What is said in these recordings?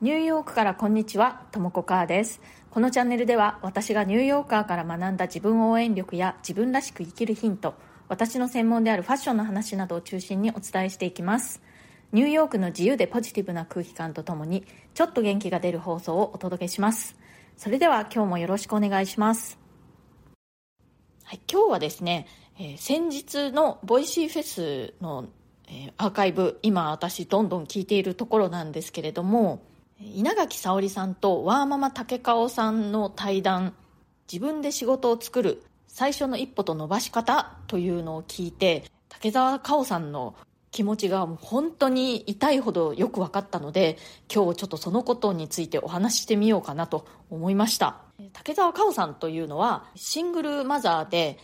ニューヨークからこんにちは、ともこかーです。このチャンネルでは私がニューヨーカーから学んだ自分応援力や自分らしく生きるヒント、私の専門であるファッションの話などを中心にお伝えしていきます。ニューヨークの自由でポジティブな空気感とともに、ちょっと元気が出る放送をお届けします。それでは今日もよろしくお願いします。はい、今日はですね、えー先日のボイシーフェスの、えーアーカイブ、今私どんどん聞いているところなんですけれども、稲垣沙織さんとワーママ竹川さんの対談自分で仕事を作る最初の一歩と伸ばし方というのを聞いて竹澤香央さんの気持ちが本当に痛いほどよく分かったので今日ちょっとそのことについてお話ししてみようかなと思いました。竹澤香央さんというのはシングルマザーで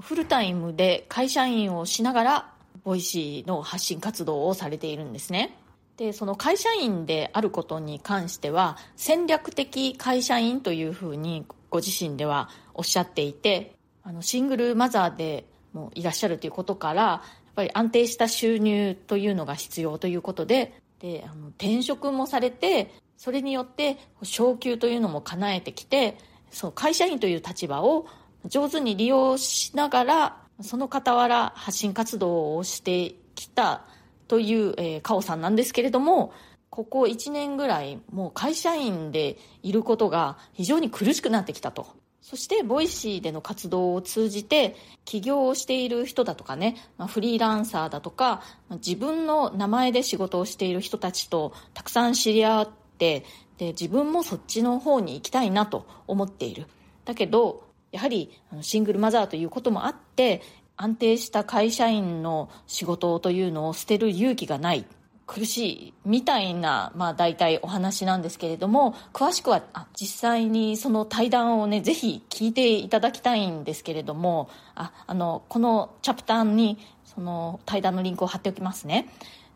フルタイムで会社員をしながらボイシーの発信活動をされているんですね。でその会社員であることに関しては戦略的会社員というふうにご自身ではおっしゃっていてあのシングルマザーでもいらっしゃるということからやっぱり安定した収入というのが必要ということでであの転職もされてそれによって昇給というのも叶えてきてそう会社員という立場を上手に利用しながらその傍ら発信活動をしてきたという、えー、カオさんなんですけれども、ここ1年ぐらい、もう会社員でいることが非常に苦しくなってきたと。そして、ボイシーでの活動を通じて、起業をしている人だとかね、まフリーランサーだとか、自分の名前で仕事をしている人たちとたくさん知り合って、で、自分もそっちの方に行きたいなと思っている。だけど、やはりシングルマザーということもあって、安定した会社員の仕事というのを捨てる勇気がない。苦しいみたいな、まあ、大体お話なんですけれども詳しくはあ実際にその対談をねぜひ聞いていただきたいんですけれどもああのこのチャプターにその対談のリンクを貼っておきますね。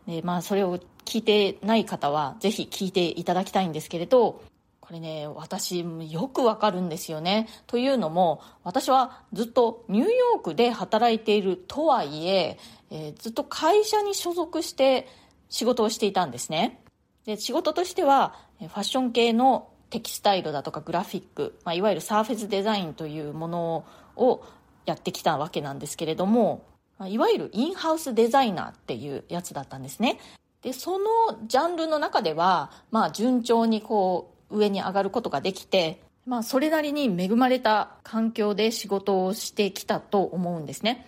で、まあ、それを聞いてない方はぜひ聞いていただきたいんですけれどこれね、私よくわかるんですよね。というのも、私はずっとニューヨークで働いているとはいええーずっと会社に所属して仕事をしていたんですね。で、仕事としては、ファッション系のテキスタイルだとかグラフィック、まあ、いわゆるサーフェスデザインというものをやってきたわけなんですけれども、いわゆるインハウスデザイナーっていうやつだったんですね。で、そのジャンルの中では、まあ順調にこう、上に上がることができて、まあ、それなりに恵まれた環境で仕事をしてきたと思うんですね。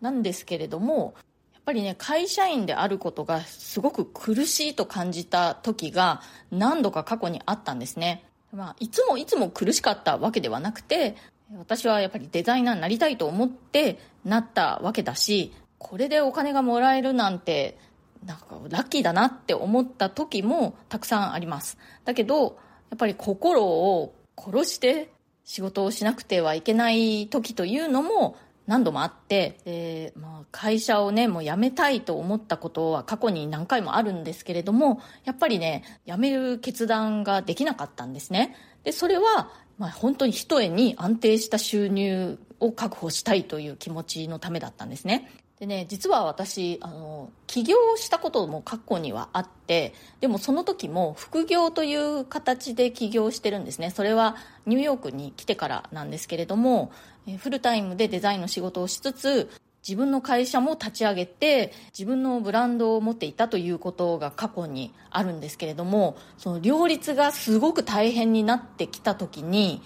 なんですけれども、やっぱりね、会社員であることがすごく苦しいと感じた時が何度か過去にあったんですね。まあ、いつもいつも苦しかったわけではなくて、私はやっぱりデザイナーになりたいと思ってなったわけだし、これでお金がもらえるなんて、なんかラッキーだなって思った時もたくさんあります。だけど、やっぱり心を殺して仕事をしなくてはいけない時というのも何度もあって、でまあ、会社をね、もう辞めたいと思ったことは過去に何回もあるんですけれども、やっぱりね、辞める決断ができなかったんですね。で、それは、まあ、本当に一重に安定した収入を確保したいという気持ちのためだったんですね。でね、実は私、あの、起業したことも過去にはあって、でもその時も副業という形で起業してるんですね。それはニューヨークに来てからなんですけれども、フルタイムでデザインの仕事をしつつ、自分の会社も立ち上げて、自分のブランドを持っていたということが過去にあるんですけれども、その両立がすごく大変になってきた時に、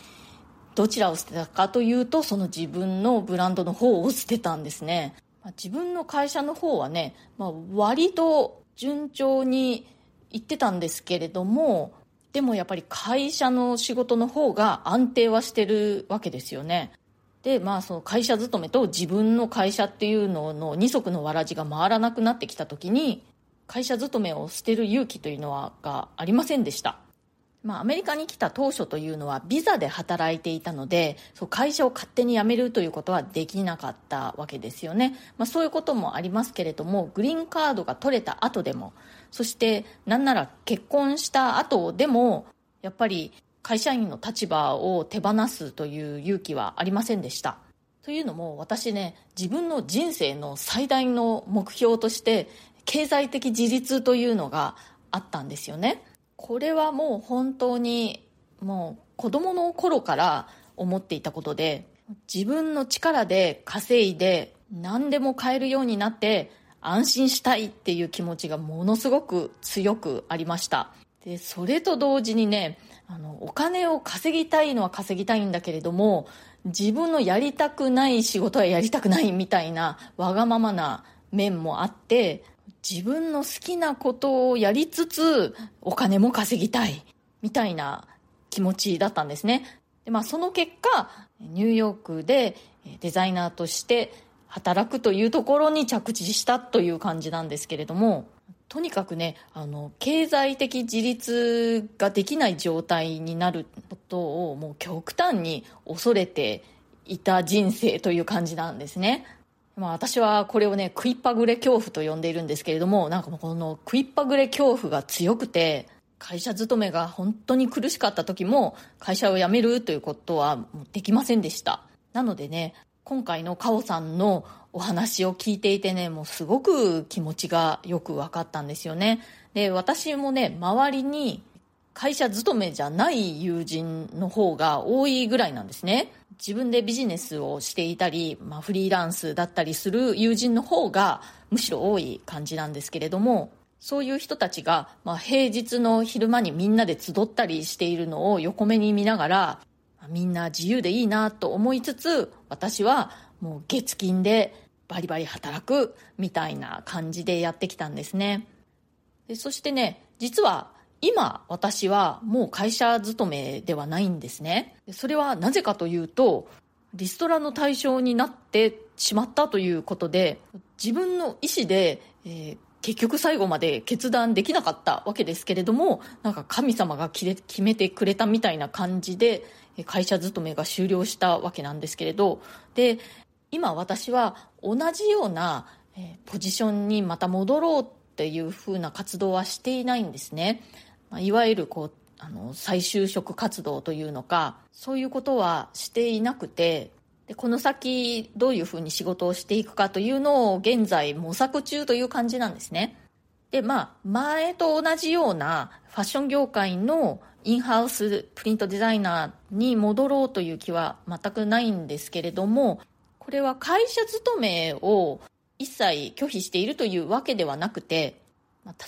どちらを捨てたかというと、その自分のブランドの方を捨てたんですね。まあ自分の会社の方はね、まあ、割と順調に行ってたんですけれどもでもやっぱり会社の仕事の方が安定はしてるわけですよね。でまあその会社勤めと自分の会社っていうのの二足のわらじが回らなくなってきた時に会社勤めを捨てる勇気というのはがありませんでした。まあ、アメリカに来た当初というのはビザで働いていたのでそう会社を勝手に辞めるということはできなかったわけですよね、まあ、そういうこともありますけれどもグリーンカードが取れた後でもそしてなんなら結婚した後でもやっぱり会社員の立場を手放すという勇気はありませんでした。というのも私ね自分の人生の最大の目標として経済的自立というのがあったんですよね。これはもう本当にもう子供の頃から思っていたことで自分の力で稼いで何でも買えるようになって安心したいっていう気持ちがものすごく強くありました。でそれと同時にねあのお金を稼ぎたいのは稼ぎたいんだけれども自分のやりたくない仕事はやりたくないみたいなわがままな面もあって自分の好きなことをやりつつお金も稼ぎたいみたいな気持ちだったんですねで、まあ、その結果ニューヨークでデザイナーとして働くというところに着地したという感じなんですけれどもとにかくねあの経済的自立ができない状態になることをもう極端に恐れていた人生という感じなんですね。まあ、私はこれをね食いっぱぐれ恐怖と呼んでいるんですけれどもなんかもうこの食いっぱぐれ恐怖が強くて会社勤めが本当に苦しかった時も会社を辞めるということはできませんでした。なのでね今回のカオさんのお話を聞いていてねもうすごく気持ちがよく分かったんですよね。で私もね周りに会社勤めじゃない友人の方が多いぐらいなんですね。自分でビジネスをしていたり、まあ、フリーランスだったりする友人の方がむしろ多い感じなんですけれどもそういう人たちが、まあ、平日の昼間にみんなで集ったりしているのを横目に見ながらみんな自由でいいなと思いつつ私はもう月金でバリバリ働くみたいな感じでやってきたんですね。でそしてね実は今私はもう会社勤めではないんですね。それはなぜかというとリストラの対象になってしまったということで自分の意思で、えー結局最後まで決断できなかったわけですけれどもなんか神様が決めてくれたみたいな感じで会社勤めが終了したわけなんですけれどで今私は同じようなポジションにまた戻ろうっていうふうな活動はしていないんですね。いわゆるこうあの再就職活動というのかそういうことはしていなくてでこの先どういうふうに仕事をしていくかというのを現在模索中という感じなんですね。でまあ前と同じようなファッション業界のインハウスプリントデザイナーに戻ろうという気は全くないんですけれどもこれは会社勤めを一切拒否しているというわけではなくて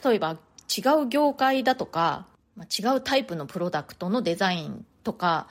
例えば違う業界だとか違うタイプのプロダクトのデザインとか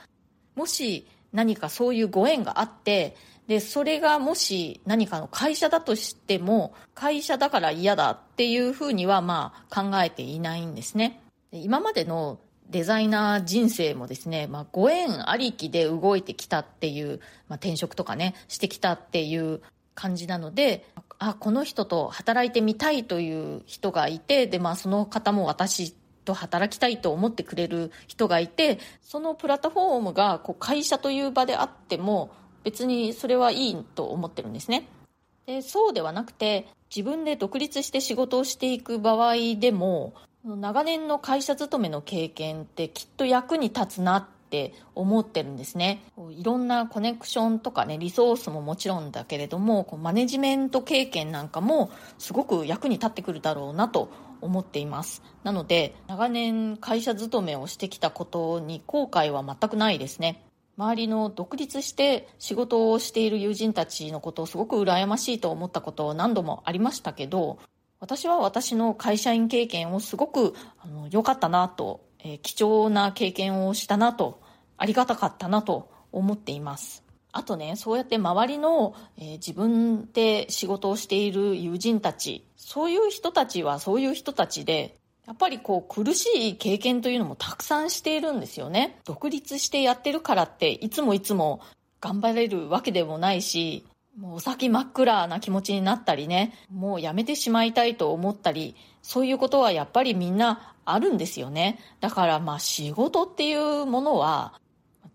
もし何かそういうご縁があってでそれがもし何かの会社だとしても会社だから嫌だっていうふうにはまあ考えていないんですね。今までのデザイナー人生もですね、まあ、ご縁ありきで動いてきたっていう、まあ、転職とかねしてきたっていう感じなのであこの人と働いてみたいという人がいてで、まあ、その方も私と働きたいと思ってくれる人がいてそのプラットフォームがこう会社という場であっても別にそれはいいと思ってるんですね。でそうではなくて自分で独立して仕事をしていく場合でも長年の会社勤めの経験ってきっと役に立つなって思ってるんですね。いろんなコネクションとかねリソースももちろんだけれどもこうマネジメント経験なんかもすごく役に立ってくるだろうなと思っています。なので長年会社勤めをしてきたことに後悔は全くないですね。周りの独立して仕事をしている友人たちのことをすごく羨ましいと思ったことを何度もありましたけど私は私の会社員経験をすごく良かったなと、えー、貴重な経験をしたなとありがたかったなと思っています。あとねそうやって周りの、えー、自分で仕事をしている友人たちそういう人たちはそういう人たちでやっぱりこう苦しい経験というのもたくさんしているんですよね。独立してやってるからっていつもいつも頑張れるわけでもないしもうお先真っ暗な気持ちになったりねもうやめてしまいたいと思ったりそういうことはやっぱりみんなあるんですよね。だからまあ仕事っていうものは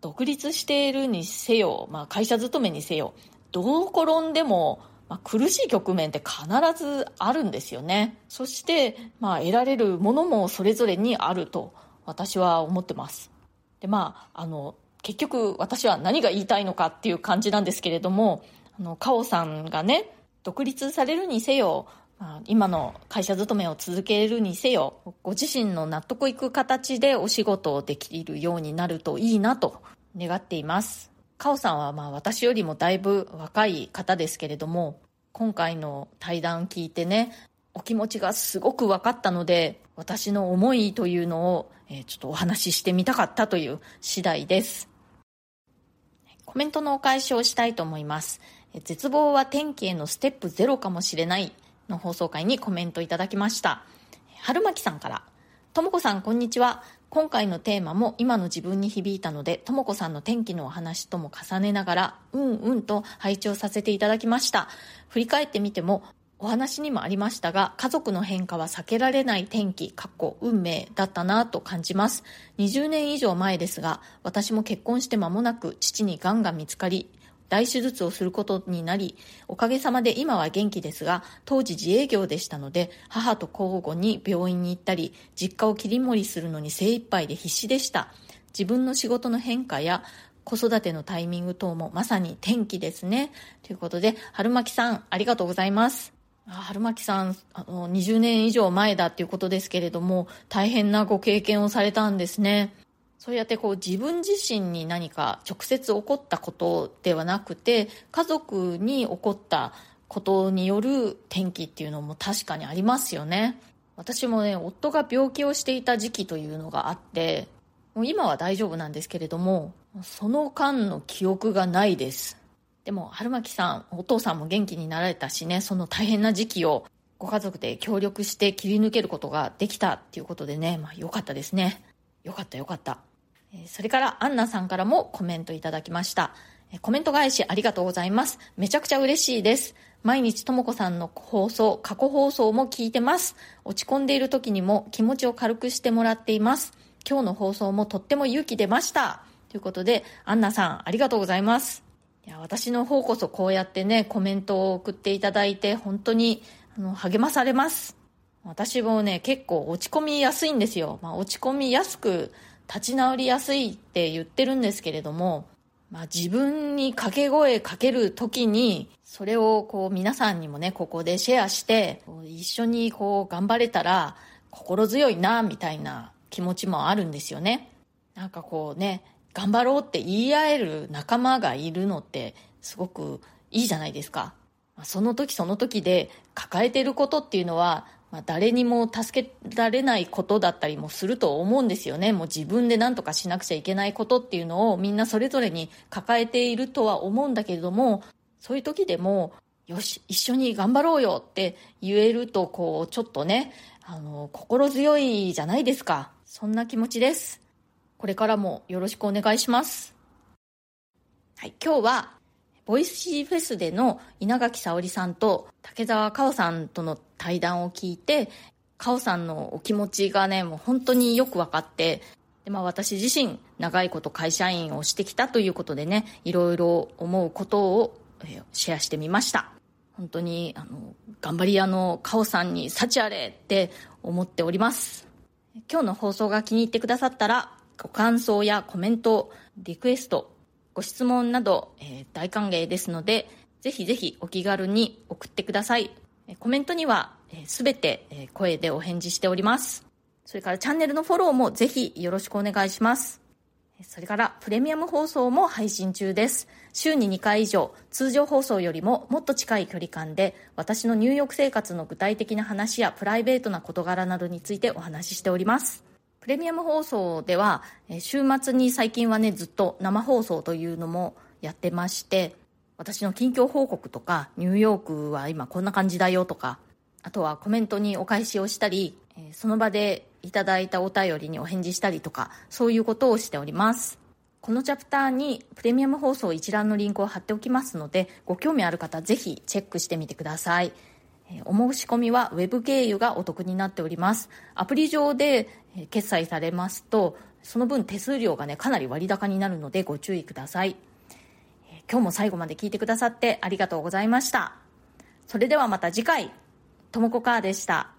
独立しているにせよ、まあ、会社勤めにせよどう転んでもまあ、苦しい局面って必ずあるんですよね。そして、まあ、得られるものもそれぞれにあると私は思ってます。でまああの結局私は何が言いたいのかっていう感じなんですけれどもあのカオさんがね独立されるにせよまあ、今の会社勤めを続けるにせよご自身の納得いく形でお仕事をできるようになるといいなと願っています。カオさんはまあ私よりもだいぶ若い方ですけれども今回の対談聞いてねお気持ちがすごく分かったので私の思いというのを、えちょっとお話ししてみたかったという次第です。コメントのお返しをしたいと思います。絶望は天気へのステップゼロかもしれない。の放送回にコメントいただきました。春巻さんから。ともこさんこんにちは。今回のテーマも今の自分に響いたのでともこさんの天気のお話とも重ねながらうんうんと拝聴させていただきました。振り返ってみてもお話にもありましたが家族の変化は避けられない天気過去運命だったなと感じます。20年以上前ですが私も結婚して間もなく父に癌が見つかり大手術をすることになり、おかげさまで今は元気ですが、当時自営業でしたので、母と交互に病院に行ったり、実家を切り盛りするのに精一杯で必死でした。自分の仕事の変化や、子育てのタイミング等もまさに転機ですね。ということで、春巻さん、ありがとうございます。春巻さんあの20年以上前だっていうことですけれども大変なご経験をされたんですねそうやってこう自分自身に何か直接起こったことではなくて家族に起こったことによる転機っていうのも確かにありますよね。私もね夫が病気をしていた時期というのがあってもう今は大丈夫なんですけれどもその間の記憶がないです。でも春巻さんお父さんも元気になられたしねその大変な時期をご家族で協力して切り抜けることができたっていうことでね、まあ、よかったですね。よかったよかった。それからアンナさんからもコメントいただきました。コメント返しありがとうございます。めちゃくちゃ嬉しいです。毎日ともこさんの放送、過去放送も聞いてます。落ち込んでいる時にも気持ちを軽くしてもらっています。今日の放送もとっても勇気出ました。ということで、アンナさんありがとうございます。いや私の方こそこうやってね、コメントを送っていただいて、本当にあの励まされます。私もね、結構落ち込みやすいんですよ。まあ、落ち込みやすく立ち直りやすいって言ってるんですけれども、まあ、自分に掛け声かける時にそれをこう皆さんにもねここでシェアして一緒にこう頑張れたら心強いなみたいな気持ちもあるんですよね。なんかこうね頑張ろうって言い合える仲間がいるのってすごくいいじゃないですか。その時その時で抱えてることっていうのはまあ、誰にも助けられないことだったりもすると思うんですよね。もう自分で何とかしなくちゃいけないことっていうのをみんなそれぞれに抱えているとは思うんだけれどもそういう時でもよし一緒に頑張ろうよって言えるとこうちょっとねあの心強いじゃないですか。そんな気持ちです。これからもよろしくお願いします。はい今日はボイシーフェスでの稲垣沙織さんと竹澤香緒さんとの対談を聞いて香緒さんのお気持ちがねもう本当によく分かってで、まあ、私自身長いこと会社員をしてきたということでねいろいろ思うことをシェアしてみました。本当にあの頑張り屋の香緒さんに幸あれって思っております。今日の放送が気に入ってくださったらご感想やコメントリクエストご質問など、えー、大歓迎ですので、ぜひぜひお気軽に送ってください。コメントにはすべ、て声でお返事しております。それからチャンネルのフォローもぜひよろしくお願いします。それからプレミアム放送も配信中です。週に2回以上、通常放送よりももっと近い距離感で、私の入浴生活の具体的な話やプライベートな事柄などについてお話ししております。プレミアム放送では、週末に最近はね、ずっと生放送というのもやってまして、私の近況報告とか、ニューヨークは今こんな感じだよとか、あとはコメントにお返しをしたり、その場でいただいたお便りにお返事したりとか、そういうことをしております。このチャプターにプレミアム放送一覧のリンクを貼っておきますので、ご興味ある方ぜひチェックしてみてください。お申し込みは Web 経由がお得になっております。アプリ上で決済されますと、その分手数料がね、かなり割高になるのでご注意ください。今日も最後まで聞いてくださってありがとうございました。それではまた次回、ともこかーでした。